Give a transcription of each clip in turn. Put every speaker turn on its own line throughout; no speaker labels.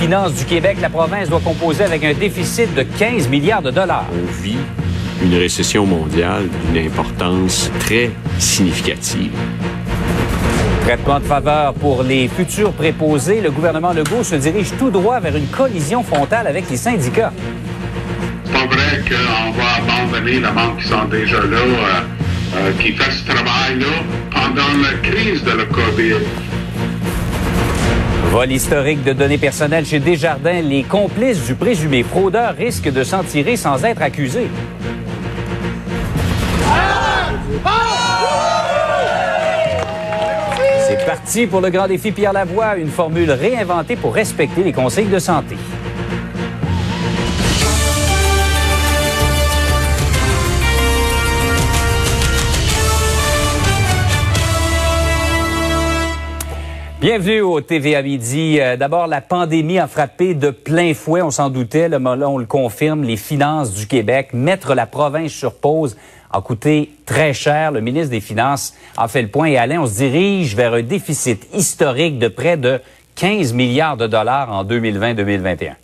Les finances du Québec, la province doit composer avec un déficit de 15 milliards de dollars.
On vit une récession mondiale d'une importance très significative.
Traitement de faveur pour les futurs préposés, le gouvernement Legault se dirige tout droit vers une collision frontale avec les syndicats.
C'est pas vrai qu'on va abandonner la banque qui sont déjà là, euh, euh, qui fait ce travail-là pendant la crise de la COVID.
Vol historique de données personnelles chez Desjardins, les complices du présumé fraudeur risquent de s'en tirer sans être accusés. C'est parti pour le grand défi Pierre Lavoie, une formule réinventée pour respecter les conseils de santé. Bienvenue au TVA Midi. Euh, D'abord, la pandémie a frappé de plein fouet, on s'en doutait, le on le confirme, les finances du Québec. Mettre la province sur pause a coûté très cher. Le ministre des Finances a fait le point et Alain, on se dirige vers un déficit historique de près de 15 milliards de dollars en 2020-2021.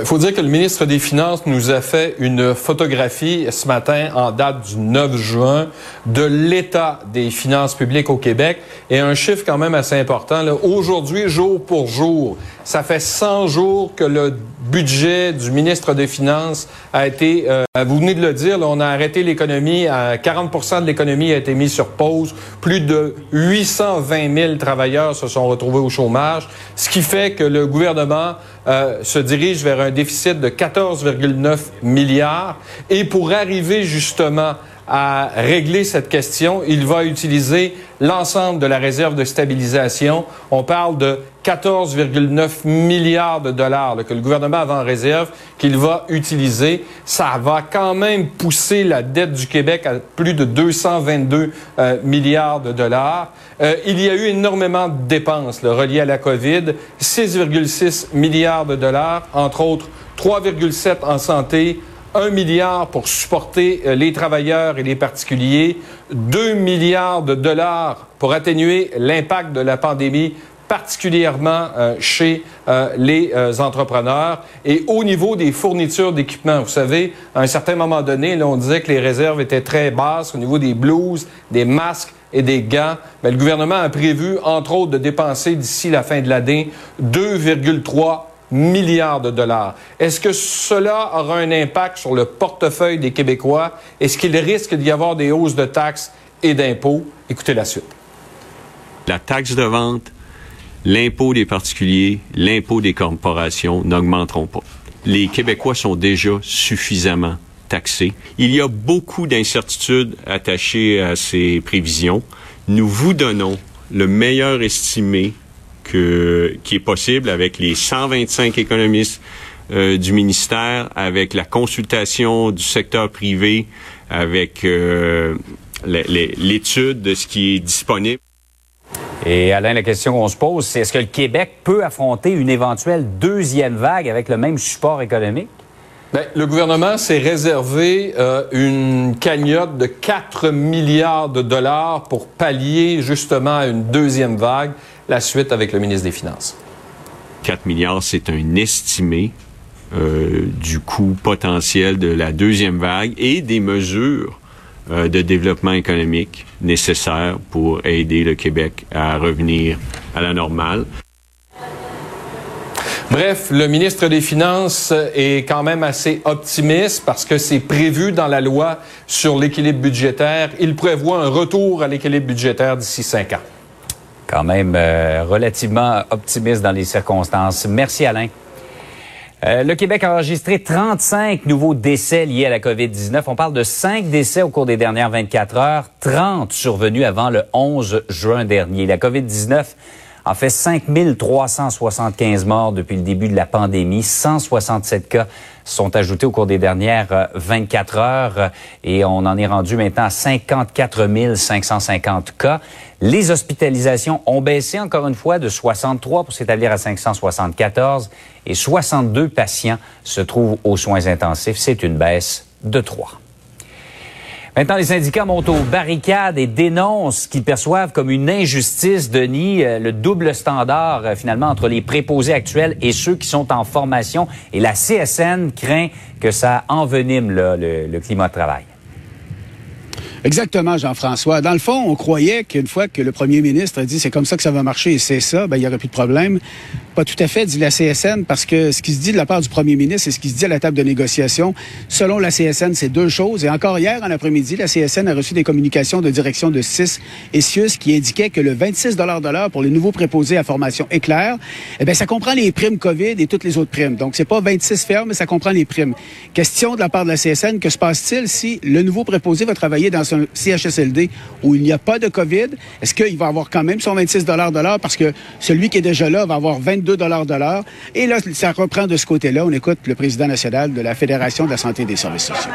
Il faut dire que le ministre des Finances nous a fait une photographie ce matin en date du 9 juin de l'état des finances publiques au Québec et un chiffre quand même assez important. Aujourd'hui, jour pour jour, ça fait 100 jours que le budget du ministre des Finances a été, euh, vous venez de le dire, là, on a arrêté l'économie, 40 de l'économie a été mise sur pause, plus de 820 000 travailleurs se sont retrouvés au chômage, ce qui fait que le gouvernement euh, se dirige vers un déficit de 14,9 milliards. Et pour arriver justement à régler cette question, il va utiliser l'ensemble de la réserve de stabilisation. On parle de 14,9 milliards de dollars que le gouvernement avait en réserve qu'il va utiliser. Ça va quand même pousser la dette du Québec à plus de 222 euh, milliards de dollars. Euh, il y a eu énormément de dépenses là, reliées à la COVID, 6,6 milliards de dollars, entre autres 3,7 en santé, 1 milliard pour supporter euh, les travailleurs et les particuliers, 2 milliards de dollars pour atténuer l'impact de la pandémie particulièrement euh, chez euh, les entrepreneurs et au niveau des fournitures d'équipement. Vous savez, à un certain moment donné, on disait que les réserves étaient très basses au niveau des blouses, des masques et des gants. Mais le gouvernement a prévu, entre autres, de dépenser d'ici la fin de l'année 2,3 milliards de dollars. Est-ce que cela aura un impact sur le portefeuille des Québécois? Est-ce qu'il risque d'y avoir des hausses de taxes et d'impôts? Écoutez la suite.
La taxe de vente, l'impôt des particuliers, l'impôt des corporations n'augmenteront pas. Les Québécois sont déjà suffisamment taxés. Il y a beaucoup d'incertitudes attachées à ces prévisions. Nous vous donnons le meilleur estimé que, qui est possible avec les 125 économistes euh, du ministère, avec la consultation du secteur privé, avec euh, l'étude de ce qui est disponible.
Et Alain, la question qu'on se pose, c'est est-ce que le Québec peut affronter une éventuelle deuxième vague avec le même support économique?
Bien, le gouvernement s'est réservé euh, une cagnotte de 4 milliards de dollars pour pallier justement à une deuxième vague la suite avec le ministre des Finances.
4 milliards, c'est un estimé euh, du coût potentiel de la deuxième vague et des mesures euh, de développement économique nécessaires pour aider le Québec à revenir à la normale.
Bref, le ministre des Finances est quand même assez optimiste parce que c'est prévu dans la loi sur l'équilibre budgétaire. Il prévoit un retour à l'équilibre budgétaire d'ici cinq ans
quand même euh, relativement optimiste dans les circonstances. Merci Alain. Euh, le Québec a enregistré 35 nouveaux décès liés à la COVID-19. On parle de 5 décès au cours des dernières 24 heures, 30 survenus avant le 11 juin dernier. La COVID-19 En fait, 5 375 morts depuis le début de la pandémie, 167 cas sont ajoutés au cours des dernières 24 euh, heures et on en est rendu maintenant à 54 550 cas. Les hospitalisations ont baissé encore une fois de 63 pour s'établir à 574 et 62 patients se trouvent aux soins intensifs. C'est une baisse de 3. Maintenant, les syndicats montent aux barricades et dénoncent ce qu'ils perçoivent comme une injustice, Denis, euh, le double standard euh, finalement entre les préposés actuels et ceux qui sont en formation. Et la CSN craint que ça envenime le climat de travail.
Exactement, Jean-François. Dans le fond, on croyait qu'une fois que le premier ministre a dit c'est comme ça que ça va marcher et c'est ça, ben, il n'y aurait plus de problème. Pas tout à fait, dit la CSN, parce que ce qui se dit de la part du premier ministre et ce qui se dit à la table de négociation, selon la CSN, c'est deux choses. Et encore hier, en après-midi, la CSN a reçu des communications de direction de CIS et CIUS qui indiquaient que le 26 de l'heure pour les nouveaux préposés à formation éclair, eh bien, ça comprend les primes COVID et toutes les autres primes. Donc, c'est pas 26 fermes, mais ça comprend les primes. Question de la part de la CSN, que se passe-t-il si le nouveau préposé va travailler dans un CHSLD où il n'y a pas de COVID? Est-ce qu'il va avoir quand même son 26 de l'heure? Parce que celui qui est déjà là va avoir 22 de l'heure. Et là, ça reprend de ce côté-là. On écoute le président national de la Fédération de la santé et des services sociaux.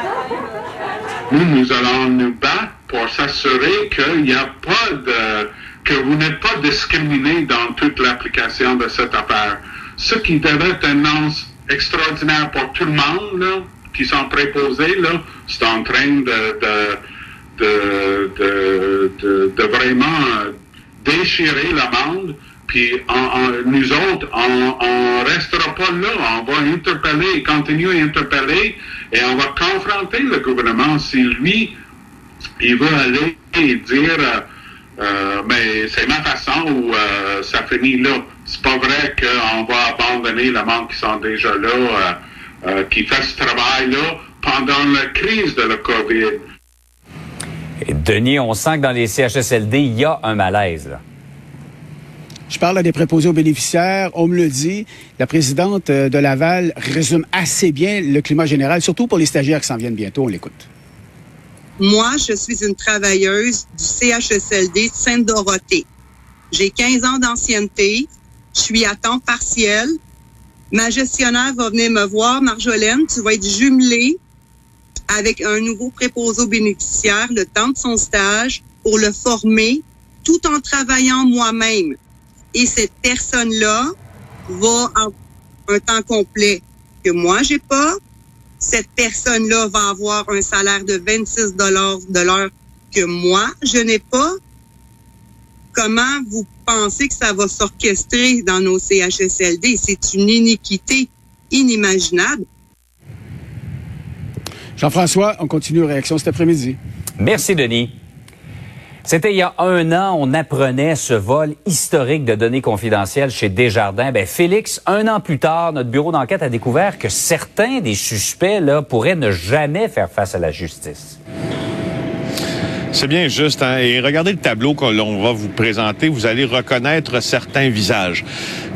Nous, nous allons nous battre pour s'assurer qu'il n'y a pas de que vous n'êtes pas discriminé dans toute l'application de cette affaire. Ce qui devait être un annonce extraordinaire pour tout le monde, qui sont préposés, là, c'est en train de, de, vraiment déchirer la bande. Puis nous autres, on, ne restera pas là. On va interpeller, continuer à interpeller et on va confronter le gouvernement si lui, il veut aller et dire euh, euh, mais c'est ma façon ou euh, ça finit là. C'est pas vrai qu'on va abandonner le monde qui sont déjà là, qui fait ce travail-là pendant la crise de la COVID.
Et Denis, on sent que dans les CHSLD, il y a un malaise. Là.
Je parle à des préposés aux bénéficiaires. On me le dit. La présidente euh, de Laval résume assez bien le climat général, surtout pour les stagiaires qui s'en viennent bientôt. On l'écoute.
Moi, je suis une travailleuse du CHSLD Sainte-Dorothée. J'ai 15 ans d'ancienneté. Je suis à temps partiel. Ma gestionnaire va venir me voir. Marjolaine, tu vas être jumelée avec un nouveau préposé aux bénéficiaires le temps de son stage pour le former tout en travaillant moi-même et cette personne-là va en un temps complet que moi j'ai pas. Cette personne-là va avoir un salaire de 26 dollars de l'heure que moi je n'ai pas. Comment vous pensez que ça va s'orchestrer dans nos CHSLD C'est une iniquité inimaginable.
Jean-François, on continue réaction cet après-midi.
Merci Denis. C'était il y a un an, on apprenait ce vol historique de données confidentielles chez Desjardins. Ben, Félix, un an plus tard, notre bureau d'enquête a découvert que certains des suspects là, pourraient ne jamais faire face à la justice.
C'est bien juste. Hein? Et regardez le tableau que l'on va vous présenter. Vous allez reconnaître certains visages.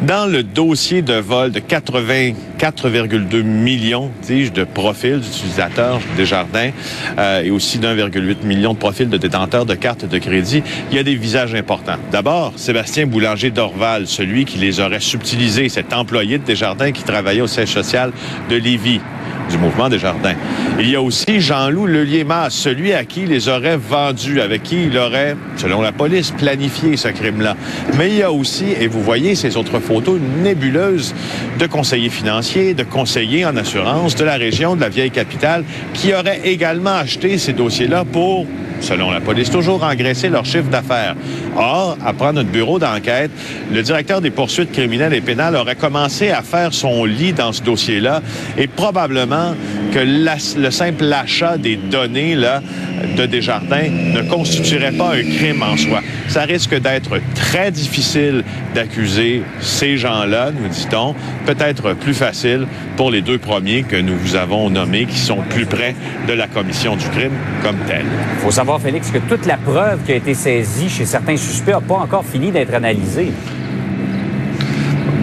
Dans le dossier de vol de 84,2 millions, dis-je, de profils d'utilisateurs des jardins euh, et aussi d'1,8 million de profils de détenteurs de cartes de crédit, il y a des visages importants. D'abord, Sébastien Boulanger d'Orval, celui qui les aurait subtilisés, cet employé de Desjardins qui travaillait au siège social de Lévis Il y a aussi Jean-Loup Lelier-Mas, celui à qui il les aurait vendus, avec qui il aurait, selon la police, planifié ce crime-là. Mais il y a aussi, et vous voyez ces autres photos, une nébuleuse de conseillers financiers, de conseillers en assurance de la région de la vieille capitale qui auraient également acheté ces dossiers-là pour selon la police, toujours engraisser leur chiffre d'affaires. Or, après notre bureau d'enquête, le directeur des poursuites criminelles et pénales aurait commencé à faire son lit dans ce dossier-là et probablement que le simple achat des données là, de Desjardins ne constituerait pas un crime en soi. Ça risque d'être très difficile d'accuser ces gens-là, nous dit-on, peut-être plus facile pour les deux premiers que nous vous avons nommés qui sont plus près de la commission du crime comme tel.
Il faut savoir, Félix, que toute la preuve qui a été saisie chez certains suspects n'a pas encore fini d'être analysée.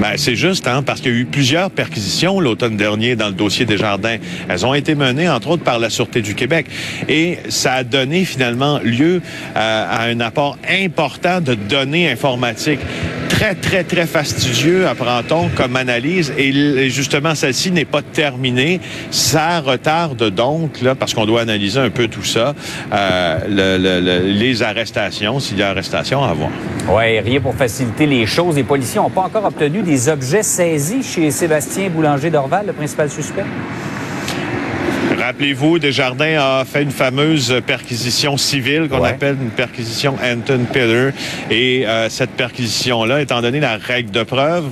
Ben, c'est juste, hein, parce qu'il y a eu plusieurs perquisitions l'automne dernier dans le dossier des jardins. Elles ont été menées, entre autres, par la Sûreté du Québec. Et ça a donné finalement lieu à, à un apport important de données informatiques très, très, très fastidieux, apprend-on, comme analyse. Et justement, celle-ci n'est pas terminée. Ça retarde donc, là, parce qu'on doit analyser un peu tout ça, euh, le, le, les arrestations, s'il y a arrestation à avoir.
Oui, rien pour faciliter les choses. Les policiers n'ont pas encore obtenu des objets saisis chez Sébastien Boulanger d'Orval, le principal suspect?
Rappelez-vous, Desjardins a fait une fameuse perquisition civile qu'on
Ouais.
appelle une perquisition Anton Pillar. Et euh, cette perquisition-là, étant donné la règle de preuve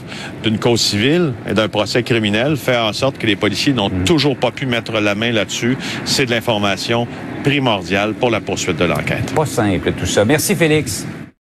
d'une cause civile et d'un procès criminel, fait en sorte que les policiers n'ont toujours pas pu mettre la main là-dessus. C'est de l'information primordiale pour la poursuite de l'enquête.
Pas simple tout ça. Merci Félix.